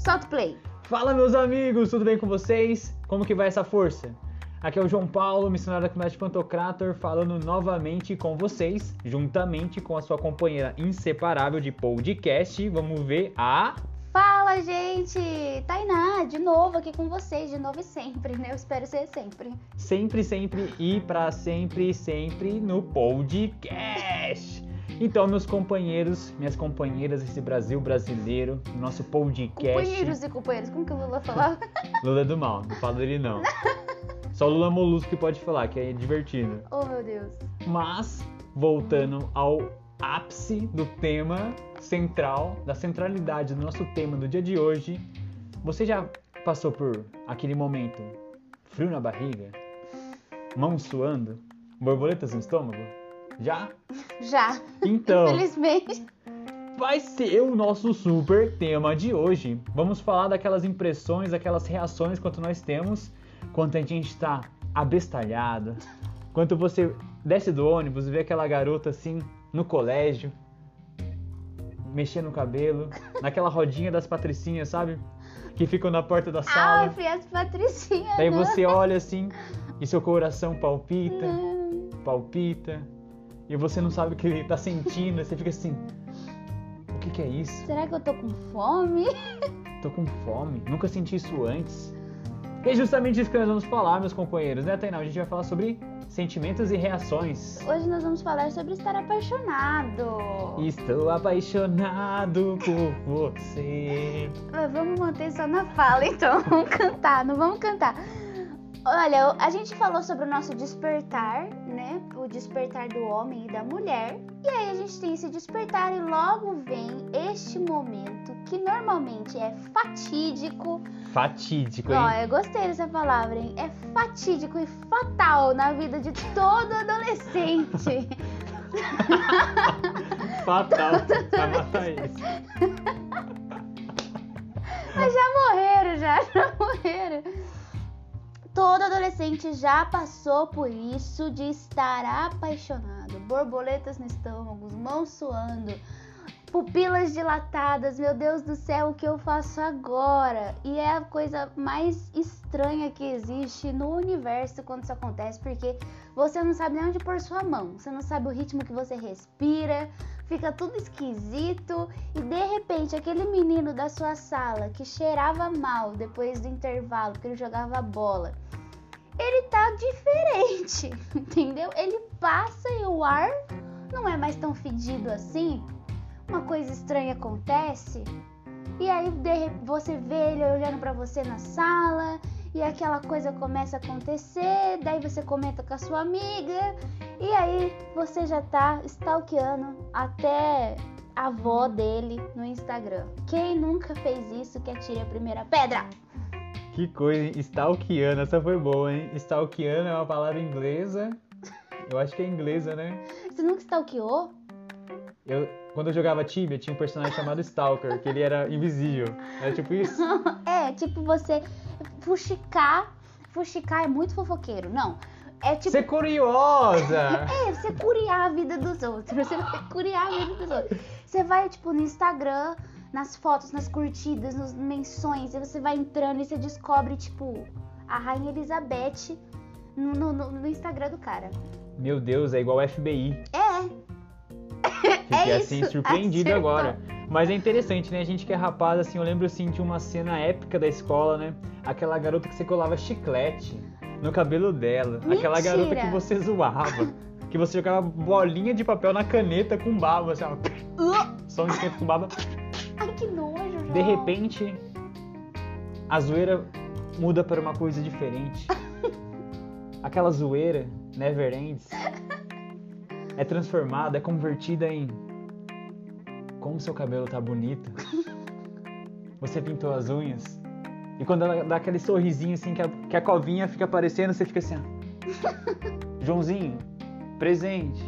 Solta o play. Fala meus amigos, tudo bem com vocês? Como que vai essa força? Aqui é o João Paulo, missionário da comunidade Pantocrator, falando novamente com vocês, juntamente com a sua companheira inseparável de podcast. Vamos ver a. Fala, gente! Tainá, de novo aqui com vocês, de novo e sempre, né? Eu espero ser sempre. Sempre, sempre e para sempre, sempre no podcast. Então, meus companheiros, minhas companheiras desse Brasil brasileiro, nosso podcast. Companheiros e companheiros, como que o Lula falava? Lula é do mal, não fala dele não. Só o Lula Molusco que pode falar, que é divertido. oh, meu Deus. Mas, voltando ao ápice do tema central, da centralidade do nosso tema do dia de hoje, você já passou por aquele momento frio na barriga, mãos suando, borboletas no estômago? Já? Já. Então, Infelizmente. vai ser o nosso super tema de hoje. Vamos falar daquelas impressões, daquelas reações quanto nós temos, quanto a gente está abestalhado, quanto você desce do ônibus e vê aquela garota assim no colégio, mexendo no cabelo, naquela rodinha das patricinhas, sabe? Que ficam na porta da Ah, sala. eu fui as patricinhas. Daí não. você olha assim e seu coração palpita, Não. palpita, e você não sabe o que ele tá sentindo, você fica assim: o que, que é isso? Será que eu tô com fome? Tô com fome, nunca senti isso antes. E é justamente isso que nós vamos falar, meus companheiros, né, Tainá? A gente vai falar sobre sentimentos e reações. Hoje nós vamos falar sobre estar apaixonado. Estou apaixonado por você. Mas Vamos manter só na fala, então. Vamos cantar, não vamos cantar. Olha, a gente falou sobre o nosso despertar? O despertar do homem e da mulher. E aí a gente tem esse despertar e logo vem este momento que normalmente é fatídico. Fatídico, Ó, hein? eu gostei dessa palavra, hein? É fatídico e fatal na vida de todo adolescente. Fatal. Vai matar isso. Mas já morreram, já, já morreram. Todo adolescente já passou por isso de estar apaixonado. Borboletas no estômago, mãos suando, pupilas dilatadas. Meu Deus do céu, o que eu faço agora? E é a coisa mais estranha que existe no universo quando isso acontece, porque você não sabe nem onde pôr sua mão, você não sabe o ritmo que você respira, fica tudo esquisito e de repente aquele menino da sua sala que cheirava mal depois do intervalo, que ele jogava bola, ele tá diferente, entendeu? Ele passa e o ar não é mais tão fedido assim. Uma coisa estranha acontece e aí você vê ele olhando pra você na sala e aquela coisa começa a acontecer, daí você comenta com a sua amiga e aí você já tá stalkeando até a avó dele no Instagram. Quem nunca fez isso que atire a primeira pedra? Que coisa, hein? Stalkeando, essa foi boa, hein? Stalkeando é uma palavra inglesa. Eu acho que é inglesa, né? Você nunca stalkeou? Eu, quando eu jogava Tibia, tinha um personagem chamado Stalker, que ele era invisível. Era tipo isso. é, tipo você fuxicar. Fuxicar é muito fofoqueiro, não. É tipo. Ser curiosa! É, você curiar a vida dos outros. Você vai curiar a vida dos outros. Você vai, tipo, no Instagram, nas fotos, nas curtidas, nas menções, e você vai entrando e você descobre, tipo, a Rainha Elizabeth no, no- no- Instagram do cara. Meu Deus, é igual FBI. É, Fiquei É assim, isso, surpreendido acertou. agora. Mas é interessante, né? A gente que é rapaz, assim, eu lembro assim de uma cena épica da escola, né? Aquela garota que você colava chiclete no cabelo dela. Aquela Mentira! garota que você zoava. Que você jogava bolinha de papel na caneta com baba, assim, ó. Só um esquento com baba. ai que nojo, João. De repente, a zoeira muda para uma coisa diferente. Aquela zoeira, never ends, é transformada, é convertida em como seu cabelo tá bonito. Você pintou as unhas. E quando ela dá aquele sorrisinho assim que a, que a covinha fica aparecendo, você fica assim, ó. Joãozinho, presente.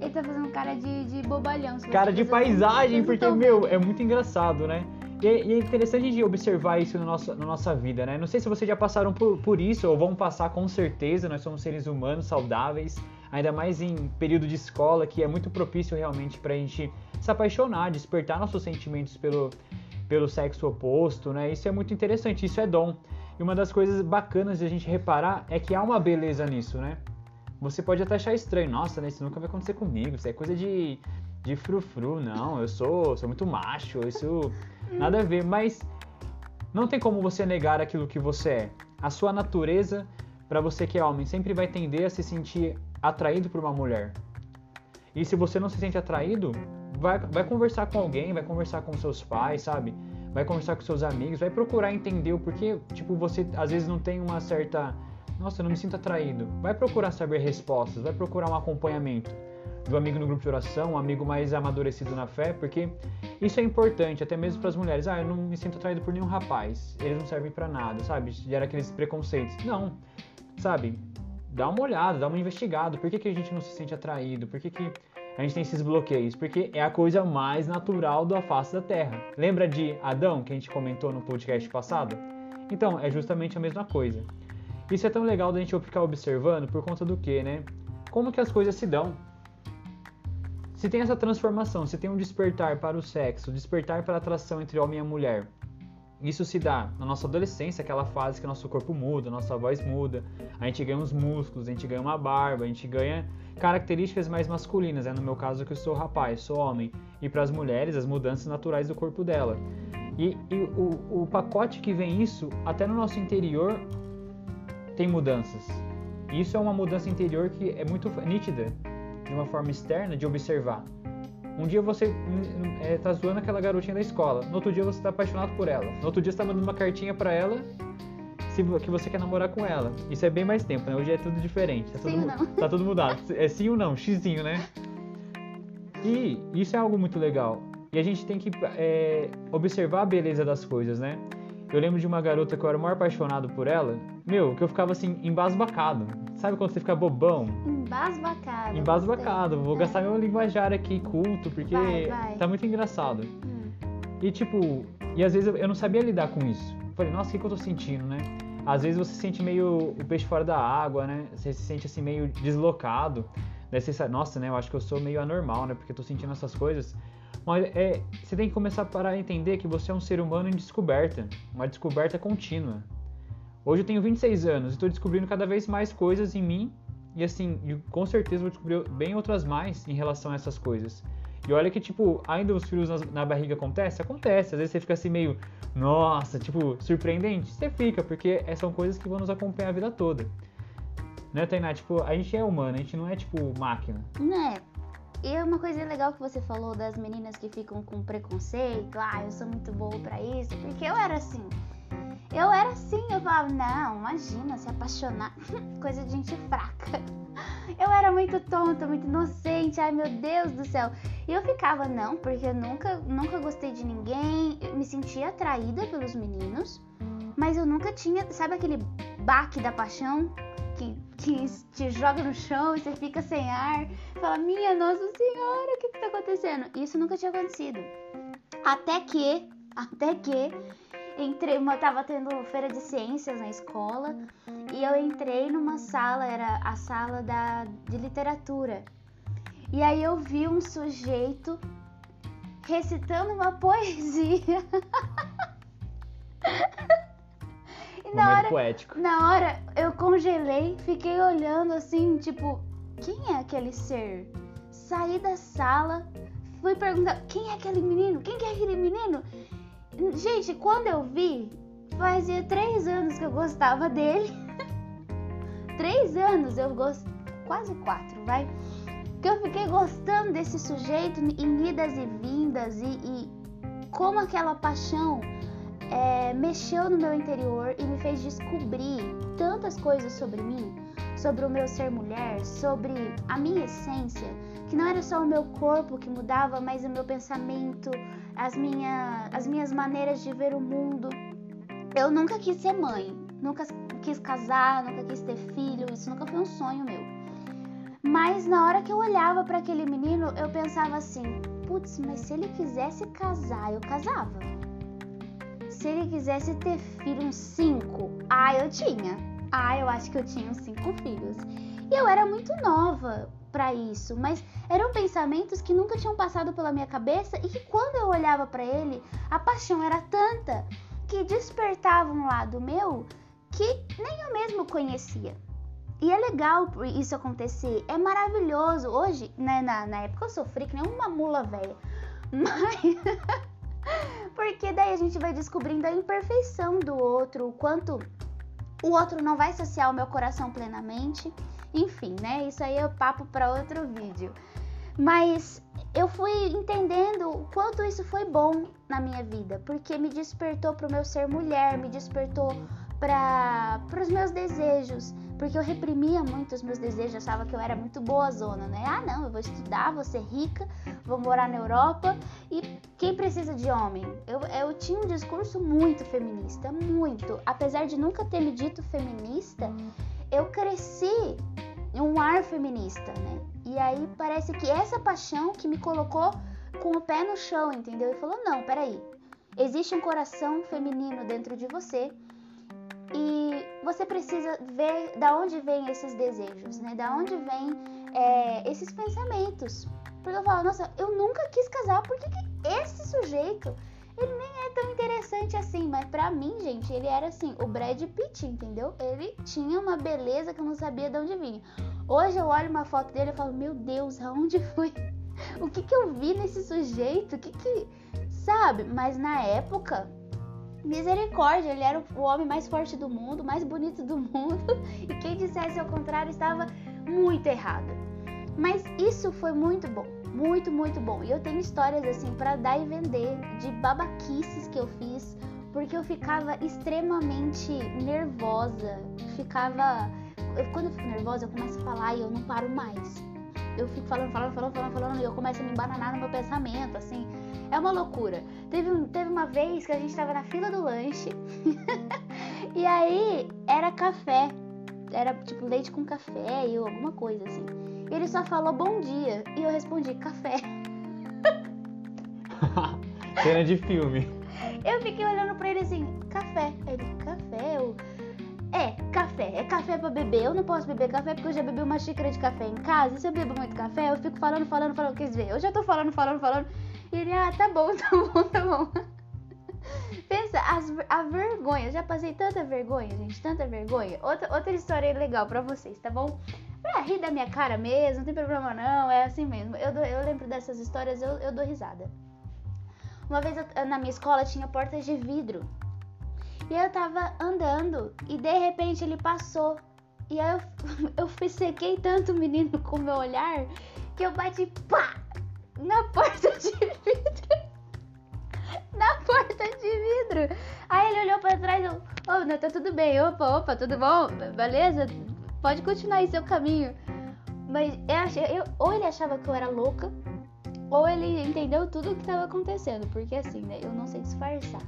Ele tá fazendo cara de, de bobalhão. Cara de paisagem, porque, tão meu, é muito engraçado, né? E é, e é interessante de observar isso na nossa, na nossa vida, né? Não sei se vocês já passaram por, por isso ou vão passar com certeza. Nós somos seres humanos saudáveis, ainda mais em período de escola, que é muito propício realmente pra gente se apaixonar, despertar nossos sentimentos pelo, pelo sexo oposto, né? Isso é muito interessante, isso é dom. E uma das coisas bacanas de a gente reparar é que há uma beleza nisso, né? Você pode até achar estranho, nossa, né? Isso nunca vai acontecer comigo, isso é coisa de, de frufru, não, eu sou, sou muito macho, isso nada a ver, mas não tem como você negar aquilo que você é. A sua natureza, para você que é homem, sempre vai tender a se sentir atraído por uma mulher. E se você não se sente atraído, vai, vai conversar com alguém, vai conversar com seus pais, sabe? Vai conversar com seus amigos, vai procurar entender o porquê, tipo, você às vezes não tem uma certa. Nossa, eu não me sinto atraído. Vai procurar saber respostas, vai procurar um acompanhamento do amigo no grupo de oração, um amigo mais amadurecido na fé, porque isso é importante, até mesmo para as mulheres. Ah, eu não me sinto atraído por nenhum rapaz, eles não servem para nada, sabe? Gera aqueles preconceitos. Não, sabe? Dá uma olhada, dá uma investigada. Por que, que a gente não se sente atraído? Por que, que a gente tem esses bloqueios? Porque é a coisa mais natural da face da Terra. Lembra de Adão, que a gente comentou no podcast passado? Então, é justamente a mesma coisa. Isso é tão legal da gente ficar observando por conta do que, né? Como que as coisas se dão. Se tem essa transformação, se tem um despertar para o sexo, despertar para a atração entre homem e mulher, isso se dá na nossa adolescência, aquela fase que nosso corpo muda, nossa voz muda, a gente ganha uns músculos, a gente ganha uma barba, a gente ganha características mais masculinas. É no meu caso que eu sou rapaz, sou homem. E para as mulheres, as mudanças naturais do corpo dela. E, e o, o pacote que vem isso, até no nosso interior, tem mudanças. Isso é uma mudança interior que é muito nítida de uma forma externa de observar. Um dia você é, tá zoando aquela garotinha da escola, no outro dia você tá apaixonado por ela, no outro dia você tá mandando uma cartinha para ela se, que você quer namorar com ela. Isso é bem mais tempo, né? Hoje é tudo diferente. Tá, sim tudo, tá tudo mudado. É sim ou não, xizinho, né? E isso é algo muito legal. E a gente tem que é, observar a beleza das coisas, né? Eu lembro de uma garota que eu era maior apaixonado por ela, meu, que eu ficava assim, embasbacado. Sabe quando você fica bobão? Embasbacado. Embasbacado. Vou é. gastar meu linguajar aqui culto, porque vai, vai. tá muito engraçado. Hum. E tipo, e às vezes eu não sabia lidar com isso. Falei, nossa, o que, que eu tô sentindo, né? Às vezes você se sente meio o peixe fora da água, né? Você se sente assim meio deslocado. Daí você sabe, nossa, né? Eu acho que eu sou meio anormal, né? Porque eu tô sentindo essas coisas. Mas é, você tem que começar a parar a entender que você é um ser humano em descoberta, uma descoberta contínua. Hoje eu tenho 26 anos e estou descobrindo cada vez mais coisas em mim e assim, com certeza vou descobrir bem outras mais em relação a essas coisas. E olha que, tipo, ainda os frios na, na barriga acontece? Acontece. Às vezes você fica assim meio, nossa, tipo, surpreendente. Você fica, porque são coisas que vão nos acompanhar a vida toda. Né, Tainá? Tipo, a gente é humano, a gente não é, tipo, máquina. Né? E é uma coisa legal que você falou das meninas que ficam com preconceito. Ah, eu sou muito boa para isso. Porque eu era assim. Eu era assim, eu falava, não, imagina, se apaixonar. coisa de gente fraca. Eu era muito tonta, muito inocente, ai meu Deus do céu. E eu ficava, não, porque eu nunca, nunca gostei de ninguém, eu me sentia atraída pelos meninos, mas eu nunca tinha, sabe aquele baque da paixão? Que, que te joga no chão e você fica sem ar, fala, minha Nossa Senhora, o que que tá acontecendo? Isso nunca tinha acontecido. Até que, até que entrei, eu tava tendo feira de ciências na escola e eu entrei numa sala, era a sala da, de literatura. E aí eu vi um sujeito recitando uma poesia. e na hora, poético. na hora eu congelei, fiquei olhando assim, tipo, quem é aquele ser? Saí da sala, fui perguntar, quem é aquele menino? Quem que é aquele menino? Gente, quando eu vi, fazia três anos que eu gostava dele. três anos eu gosto, quase quatro, vai. Que eu fiquei gostando desse sujeito em idas e vindas e, e como aquela paixão é, mexeu no meu interior e me fez descobrir tantas coisas sobre mim, sobre o meu ser mulher, sobre a minha essência, que não era só o meu corpo que mudava, mas o meu pensamento, as, minha, as minhas maneiras de ver o mundo. Eu nunca quis ser mãe, nunca quis casar, nunca quis ter filho, isso nunca foi um sonho meu. Mas na hora que eu olhava para aquele menino, eu pensava assim: putz, mas se ele quisesse casar, eu casava. Se ele quisesse ter filho, uns cinco, ah, eu tinha. Ah, eu acho que eu tinha uns cinco filhos. E eu era muito nova para isso, mas eram pensamentos que nunca tinham passado pela minha cabeça e que quando eu olhava para ele, a paixão era tanta que despertava um lado meu que nem eu mesmo conhecia. E é legal isso acontecer, é maravilhoso. Hoje, né, na, na época eu sofri que nem uma mula velha, mas. Porque daí a gente vai descobrindo a imperfeição do outro, o quanto o outro não vai saciar o meu coração plenamente. Enfim, né? Isso aí é papo para outro vídeo. Mas eu fui entendendo o quanto isso foi bom na minha vida, porque me despertou para o meu ser mulher, me despertou para os meus desejos, porque eu reprimia muito os meus desejos, achava que eu era muito boa zona, né? Ah, não, eu vou estudar, vou ser rica, vou morar na Europa e quem precisa de homem? Eu, eu tinha um discurso muito feminista, muito. Apesar de nunca ter me dito feminista, eu cresci um ar feminista, né? E aí parece que essa paixão que me colocou com o pé no chão, entendeu? E falou: não, peraí, existe um coração feminino dentro de você e você precisa ver da onde vêm esses desejos, né? Da onde vêm é, esses pensamentos. Porque eu falo, nossa, eu nunca quis casar, por que, que esse sujeito, ele nem é tão interessante assim, mas pra mim, gente, ele era assim, o Brad Pitt, entendeu? Ele tinha uma beleza que eu não sabia de onde vinha. Hoje eu olho uma foto dele e falo, meu Deus, aonde foi? O que que eu vi nesse sujeito? O que que... Sabe? Mas na época, Misericórdia, ele era o homem mais forte do mundo, mais bonito do mundo, e quem dissesse ao contrário estava muito errado. Mas isso foi muito bom, muito, muito bom. E eu tenho histórias assim para dar e vender de babaquices que eu fiz, porque eu ficava extremamente nervosa, ficava quando eu fico nervosa, eu começo a falar e eu não paro mais. Eu fico falando, falando, falando, falando, falando, e eu começo a me embananar no meu pensamento, assim. É uma loucura. Teve, teve uma vez que a gente tava na fila do lanche e aí era café. Era tipo leite com café e alguma coisa assim. Ele só falou bom dia e eu respondi café. Cena de filme. Eu fiquei olhando pra ele assim, café. Ele, café? Eu... É, café. É café pra beber. Eu não posso beber café porque eu já bebi uma xícara de café em casa. E se eu bebo muito café, eu fico falando, falando, falando. Quer dizer, eu já tô falando, falando, falando. E ele, ah, tá bom, tá bom, tá bom. Pensa, as, a vergonha. Eu já passei tanta vergonha, gente, tanta vergonha. Outra, outra história legal pra vocês, tá bom? Rir da minha cara mesmo, não tem problema não, é assim mesmo. Eu, eu lembro dessas histórias, eu, eu dou risada. Uma vez eu, na minha escola tinha portas de vidro. E eu tava andando e de repente ele passou. E aí eu, eu sequei tanto o menino com o meu olhar que eu bati pá na porta de vidro. na porta de vidro. Aí ele olhou pra trás e eu, oh, não, tá tudo bem, opa, opa, tudo bom? Beleza? Pode continuar aí seu caminho. Mas eu achei, eu, ou ele achava que eu era louca, ou ele entendeu tudo o que estava acontecendo. Porque assim, né? Eu não sei disfarçar.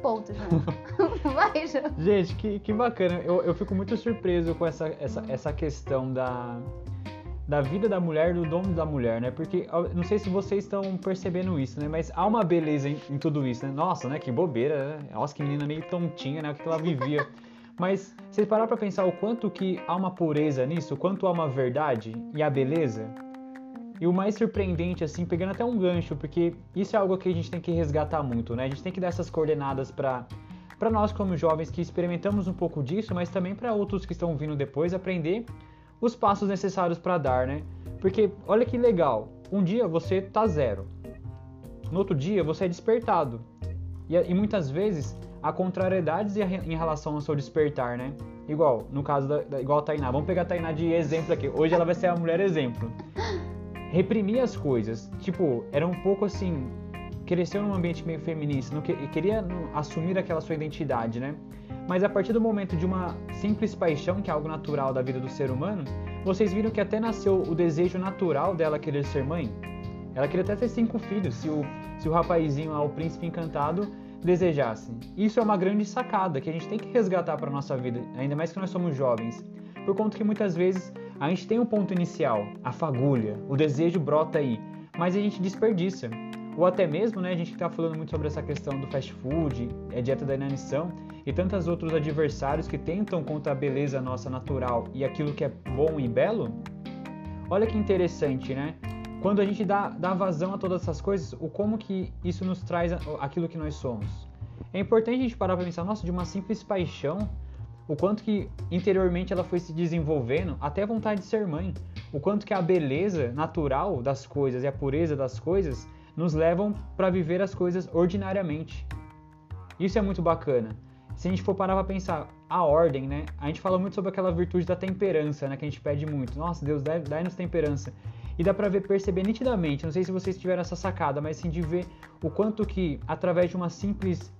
Ponto, João. Vai, João. Gente, que, que bacana. Eu, eu fico muito surpreso com essa, essa, essa questão da, da vida da mulher, do dono da mulher, né? Porque não sei se vocês estão percebendo isso, né? Mas há uma beleza em, em, tudo isso, né? Nossa, né? Que bobeira, né? Nossa, que menina meio tontinha, né? O que ela vivia. Mas se parar para pensar o quanto que há uma pureza nisso, o quanto há uma verdade e a beleza, e o mais surpreendente, assim, pegando até um gancho, porque isso é algo que a gente tem que resgatar muito, né? A gente tem que dar essas coordenadas para para nós como jovens que experimentamos um pouco disso, mas também para outros que estão vindo depois aprender os passos necessários para dar, né? Porque olha que legal, um dia você tá zero, no outro dia você é despertado. E, e muitas vezes há contrariedades em relação ao seu despertar, né? Igual, no caso da, da, igual a Tainá. Vamos pegar a Tainá de exemplo aqui. Hoje ela vai ser a mulher exemplo. Reprimir as coisas. Tipo, era um pouco assim. Cresceu num ambiente meio feminista, não que, queria assumir aquela sua identidade, né? Mas a partir do momento de uma simples paixão, que é algo natural da vida do ser humano, vocês viram que até nasceu o desejo natural dela querer ser mãe? Ela queria até ter cinco filhos, se o, se o rapazinho lá, o príncipe encantado, desejasse. Isso é uma grande sacada que a gente tem que resgatar para nossa vida, ainda mais que nós somos jovens. Por conta que muitas vezes a gente tem um ponto inicial, a fagulha, o desejo brota aí, mas a gente desperdiça. Ou até mesmo, né, a gente está falando muito sobre essa questão do fast food, é dieta da inanição, e tantos outros adversários que tentam contra a beleza nossa natural e aquilo que é bom e belo? Olha que interessante, né? Quando a gente dá, dá vazão a todas essas coisas, o como que isso nos traz aquilo que nós somos. É importante a gente parar para pensar, nossa, de uma simples paixão, o quanto que interiormente ela foi se desenvolvendo, até a vontade de ser mãe, o quanto que a beleza natural das coisas e a pureza das coisas nos levam para viver as coisas ordinariamente. Isso é muito bacana. Se a gente for parar para pensar a ordem, né? A gente fala muito sobre aquela virtude da temperança, né? Que a gente pede muito. Nossa, Deus, dá-nos temperança. E dá pra ver, perceber nitidamente, não sei se vocês tiveram essa sacada, mas sim de ver o quanto que, através de uma simples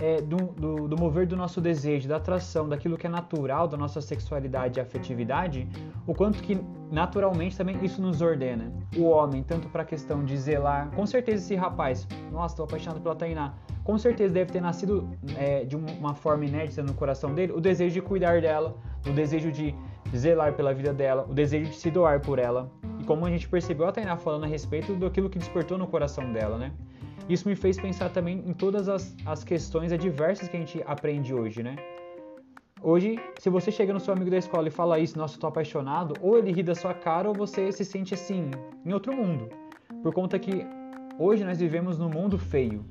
é, do, do, do, mover do nosso desejo, da atração, daquilo que é natural da nossa sexualidade e afetividade, o quanto que naturalmente também isso nos ordena. O homem, tanto para a questão de zelar, com certeza esse rapaz, nossa, estou apaixonado pela Tainá, com certeza deve ter nascido é, de uma forma inédita no coração dele o desejo de cuidar dela, o desejo de zelar pela vida dela, o desejo de se doar por ela. Como a gente percebeu a Tainá falando a respeito daquilo que despertou no coração dela, né? Isso me fez pensar também em todas as, as questões adversas que a gente aprende hoje, né? Hoje, se você chega no seu amigo da escola e fala isso, nossa, eu tô apaixonado, ou ele ri da sua cara ou você se sente assim, em outro mundo. Por conta que hoje nós vivemos num mundo feio,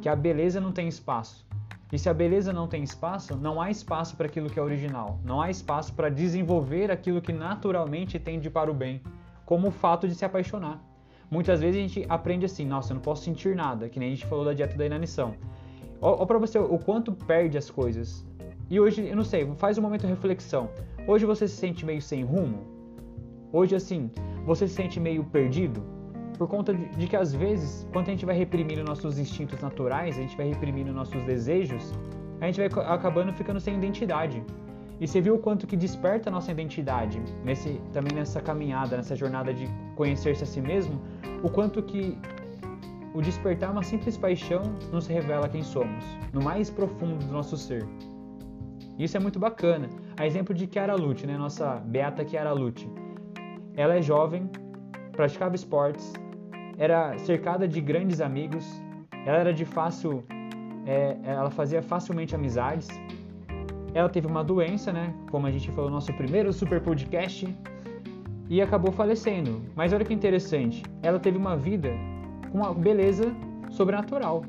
que a beleza não tem espaço. E se a beleza não tem espaço, não há espaço para aquilo que é original, não há espaço para desenvolver aquilo que naturalmente tende para o bem, como o fato de se apaixonar. Muitas vezes a gente aprende assim, nossa, eu não posso sentir nada, que nem a gente falou da dieta da inanição. Olha para você o quanto perde as coisas. E hoje, eu não sei, faz um momento de reflexão. Hoje você se sente meio sem rumo? Hoje, assim, você se sente meio perdido? Por conta de que às vezes, quando a gente vai reprimindo nossos instintos naturais, a gente vai reprimindo nossos desejos, a gente vai acabando ficando sem identidade. E você viu o quanto que desperta a nossa identidade nesse também nessa caminhada, nessa jornada de conhecer-se a si mesmo, o quanto que o despertar uma simples paixão nos revela quem somos, no mais profundo do nosso ser. Isso é muito bacana. A exemplo de Chiara Lute, né, nossa beata Chiara Lute. Ela é jovem, praticava esportes, era cercada de grandes amigos, ela era de fácil, é, ela fazia facilmente amizades, ela teve uma doença, né? Como a gente falou no nosso primeiro super podcast, e acabou falecendo. Mas olha que interessante, ela teve uma vida com uma beleza sobrenatural.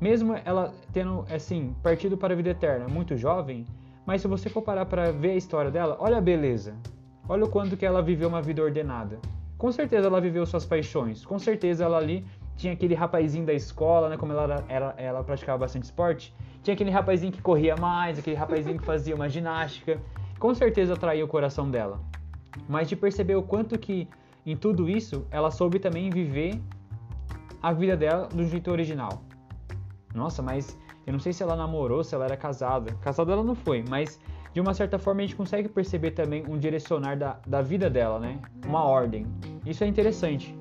Mesmo ela tendo, assim, partido para a vida eterna, muito jovem, mas se você for parar para ver a história dela, olha a beleza. Olha o quanto que ela viveu uma vida ordenada. Com certeza ela viveu suas paixões. Com certeza ela ali tinha aquele rapazinho da escola, né? Como ela, ela, ela praticava bastante esporte, tinha aquele rapazinho que corria mais, aquele rapazinho que fazia uma ginástica. Com certeza atraía o coração dela. Mas de perceber o quanto que em tudo isso ela soube também viver a vida dela do jeito original. Nossa, mas eu não sei se ela namorou, se ela era casada. Casada ela não foi, mas de uma certa forma a gente consegue perceber também um direcionar da, da vida dela, né? Uma ordem. Isso é interessante.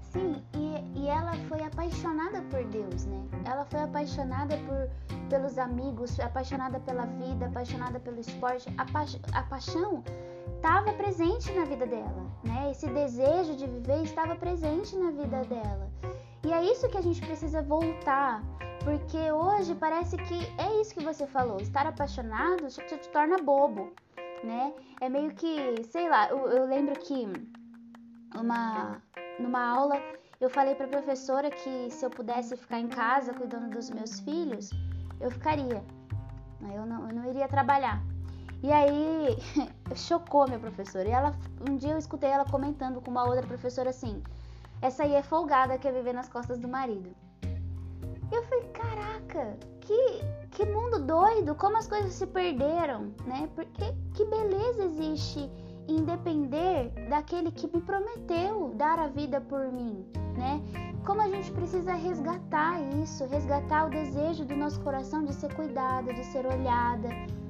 Sim, ela foi apaixonada por Deus, né? Ela foi apaixonada por pelos amigos, apaixonada pela vida, apaixonada pelo esporte. A, pa a paixão estava presente na vida dela, né? Esse desejo de viver estava presente na vida dela. E é isso que a gente precisa voltar, porque hoje parece que é isso que você falou, estar apaixonado te, te torna bobo, né? É meio que, sei lá, eu, eu lembro que uma numa aula eu falei para a professora que se eu pudesse ficar em casa cuidando dos meus filhos, eu ficaria. Eu não, eu não iria trabalhar. E aí chocou minha professora. E ela, um dia eu escutei ela comentando com uma outra professora assim: essa aí é folgada, quer viver nas costas do marido. E eu falei: caraca, que, que mundo doido, como as coisas se perderam, né? Porque que beleza existe em depender daquele que me prometeu dar a vida por mim, né? Como a gente precisa resgatar isso, resgatar o desejo do nosso coração de ser cuidada, de ser olhada,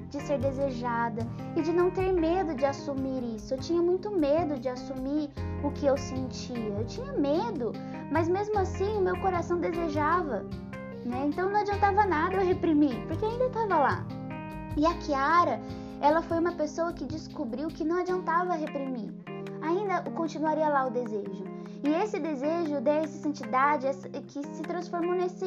de ser desejada e de não ter medo de assumir isso. Eu tinha muito medo de assumir o que eu sentia. Eu tinha medo, mas mesmo assim o meu coração desejava, né? Então não adiantava nada eu reprimir, porque ainda estava lá. E a Kiara, ela foi uma pessoa que descobriu que não adiantava reprimir. Ainda continuaria lá o desejo. E esse desejo dessa santidade que se transformou nesse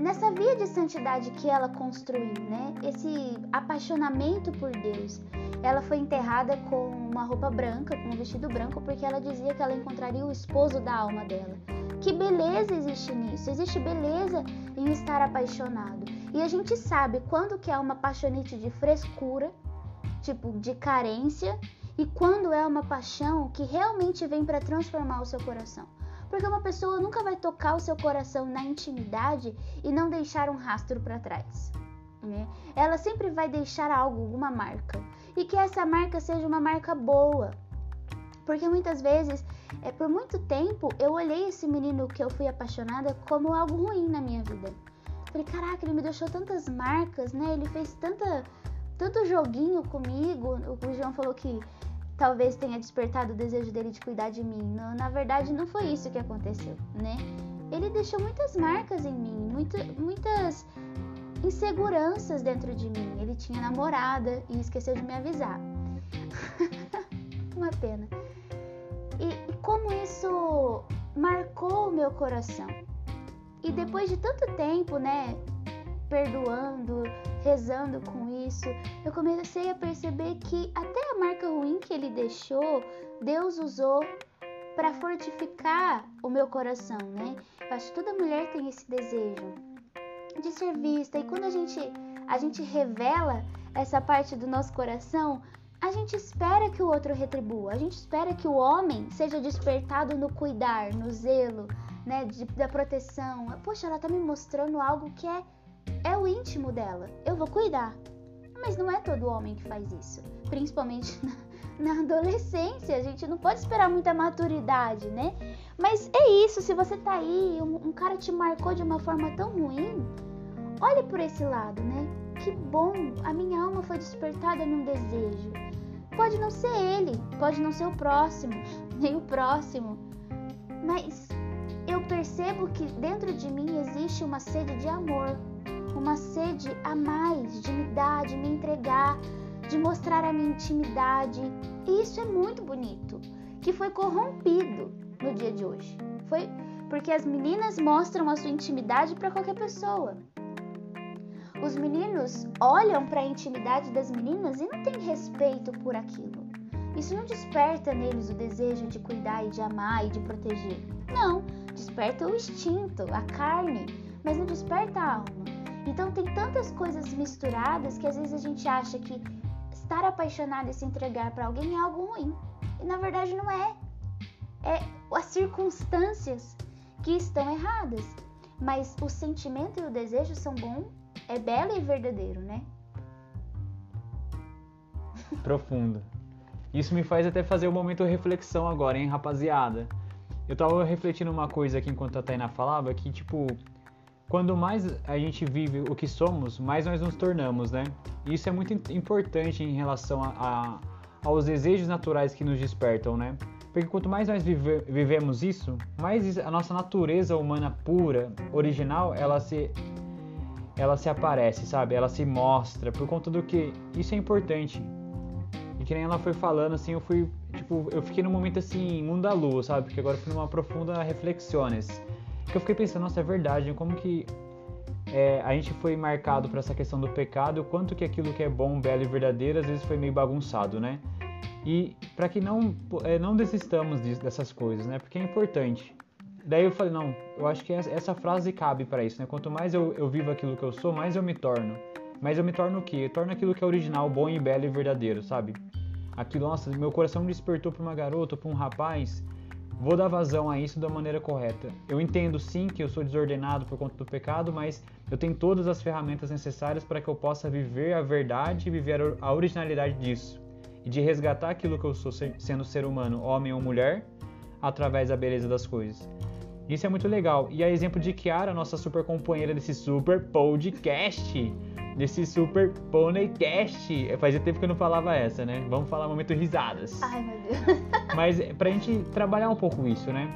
nessa via de santidade que ela construiu, né? Esse apaixonamento por Deus. Ela foi enterrada com uma roupa branca, com um vestido branco, porque ela dizia que ela encontraria o esposo da alma dela. Que beleza existe nisso? Existe beleza em estar apaixonado. E a gente sabe quando que é uma paixonite de frescura, tipo de carência, e quando é uma paixão que realmente vem para transformar o seu coração. Porque uma pessoa nunca vai tocar o seu coração na intimidade e não deixar um rastro para trás. Né? Ela sempre vai deixar algo, alguma marca. E que essa marca seja uma marca boa. Porque muitas vezes, é, por muito tempo, eu olhei esse menino que eu fui apaixonada como algo ruim na minha vida. Falei, caraca, ele me deixou tantas marcas, né? Ele fez tanta, tanto joguinho comigo. O João falou que talvez tenha despertado o desejo dele de cuidar de mim. Na verdade, não foi isso que aconteceu, né? Ele deixou muitas marcas em mim, muito, muitas inseguranças dentro de mim. Ele tinha namorada e esqueceu de me avisar. Uma pena. E, e como isso marcou o meu coração. E depois de tanto tempo, né, perdoando, rezando com isso, eu comecei a perceber que até a marca ruim que ele deixou, Deus usou para fortificar o meu coração, né? Eu acho que toda mulher tem esse desejo de ser vista e quando a gente a gente revela essa parte do nosso coração, a gente espera que o outro retribua, a gente espera que o homem seja despertado no cuidar, no zelo, né, de, da proteção. Poxa, ela tá me mostrando algo que é é o íntimo dela. Eu vou cuidar. Mas não é todo homem que faz isso. Principalmente na, na adolescência. A gente não pode esperar muita maturidade, né? Mas é isso. Se você tá aí, um, um cara te marcou de uma forma tão ruim, olhe por esse lado, né? Que bom, a minha alma foi despertada num desejo. Pode não ser ele, pode não ser o próximo, nem o próximo, mas eu percebo que dentro de mim existe uma sede de amor, uma sede a mais de me dar, de me entregar, de mostrar a minha intimidade. E isso é muito bonito, que foi corrompido no dia de hoje. Foi porque as meninas mostram a sua intimidade para qualquer pessoa. Os meninos olham para a intimidade das meninas e não têm respeito por aquilo. Isso não desperta neles o desejo de cuidar e de amar e de proteger. Não, desperta o instinto, a carne, mas não desperta a alma. Então tem tantas coisas misturadas que às vezes a gente acha que estar apaixonado e se entregar para alguém é algo ruim. E na verdade não é. É as circunstâncias que estão erradas. Mas o sentimento e o desejo são bom, é belo e verdadeiro, né? Profundo. Isso me faz até fazer um momento de reflexão agora, hein, rapaziada? Eu tava refletindo uma coisa aqui enquanto a Tainá falava, que tipo, quando mais a gente vive o que somos, mais nós nos tornamos, né? E isso é muito importante em relação a, a, aos desejos naturais que nos despertam, né? Porque quanto mais nós vive, vivemos isso, mais a nossa natureza humana pura, original, ela se ela se aparece, sabe? Ela se mostra por conta do que isso é importante. E que nem ela foi falando assim, eu fui, tipo, eu fiquei num momento assim, mundo da lua, sabe? Porque agora eu fui numa profunda reflexões que eu fiquei pensando, nossa, é verdade, como que é, a gente foi marcado por essa questão do pecado, quanto que aquilo que é bom, belo e verdadeiro às vezes foi meio bagunçado, né? E para que não, é, não desistamos dessas coisas, né? Porque é importante. Daí eu falei, não, eu acho que essa frase cabe para isso, né? Quanto mais eu, eu vivo aquilo que eu sou, mais eu me torno. Mas eu me torno o quê? Eu torno aquilo que é original, bom e belo e verdadeiro, sabe? Aquilo, nossa, meu coração despertou para uma garota, para um rapaz vou dar vazão a isso da maneira correta. Eu entendo sim que eu sou desordenado por conta do pecado, mas eu tenho todas as ferramentas necessárias para que eu possa viver a verdade e viver a originalidade disso. E de resgatar aquilo que eu sou sendo ser humano, homem ou mulher, através da beleza das coisas. Isso é muito legal. E a exemplo de Kiara, nossa super companheira desse super podcast desse Super Ponycast. Fazia tempo que eu não falava essa, né? Vamos falar momento risadas. Ai, meu Deus. Mas pra gente trabalhar um pouco isso, né?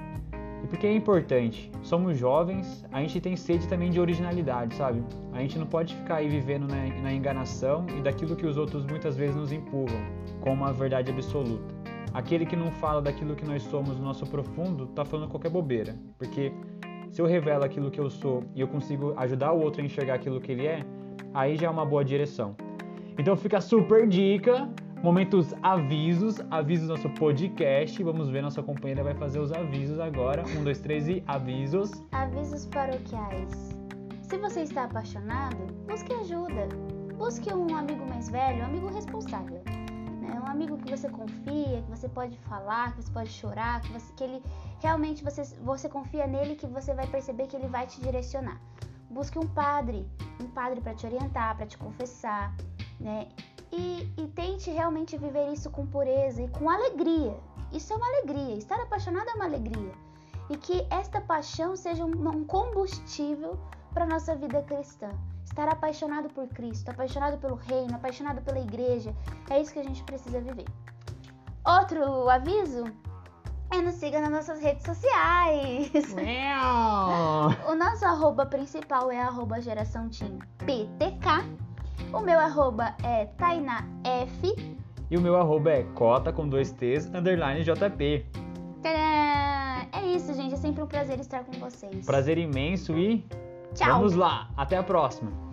E porque é importante. Somos jovens, a gente tem sede também de originalidade, sabe? A gente não pode ficar aí vivendo na, na enganação e daquilo que os outros muitas vezes nos empurram como uma verdade absoluta. Aquele que não fala daquilo que nós somos no nosso profundo tá falando qualquer bobeira, porque se eu revelo aquilo que eu sou e eu consigo ajudar o outro a enxergar aquilo que ele é, aí já é uma boa direção. Então fica super dica, momentos avisos, avisos do nosso podcast. Vamos ver, nossa companheira vai fazer os avisos agora. Um, dois, três e avisos. Avisos paroquiais. Se você está apaixonado, busque ajuda. Busque um amigo mais velho, um amigo responsável. Né? Um amigo que você confia, que você pode falar, que você pode chorar, que, você, que ele realmente você, você confia nele, que você vai perceber que ele vai te direcionar. Busque um padre, um padre para te orientar, para te confessar, né? E, e tente realmente viver isso com pureza e com alegria. Isso é uma alegria. Estar apaixonado é uma alegria. E que esta paixão seja um combustível para nossa vida cristã. Estar apaixonado por Cristo, apaixonado pelo reino, apaixonado pela igreja, é isso que a gente precisa viver. Outro aviso é nos siga nas nossas redes sociais. o nosso arroba principal é arroba geração team PTK. O meu arroba é TainaF. E o meu arroba é cota com dois T's, underline JP. Tadã! É isso, gente. É sempre um prazer estar com vocês. Prazer imenso e Tchau. Vamos lá, até a próxima.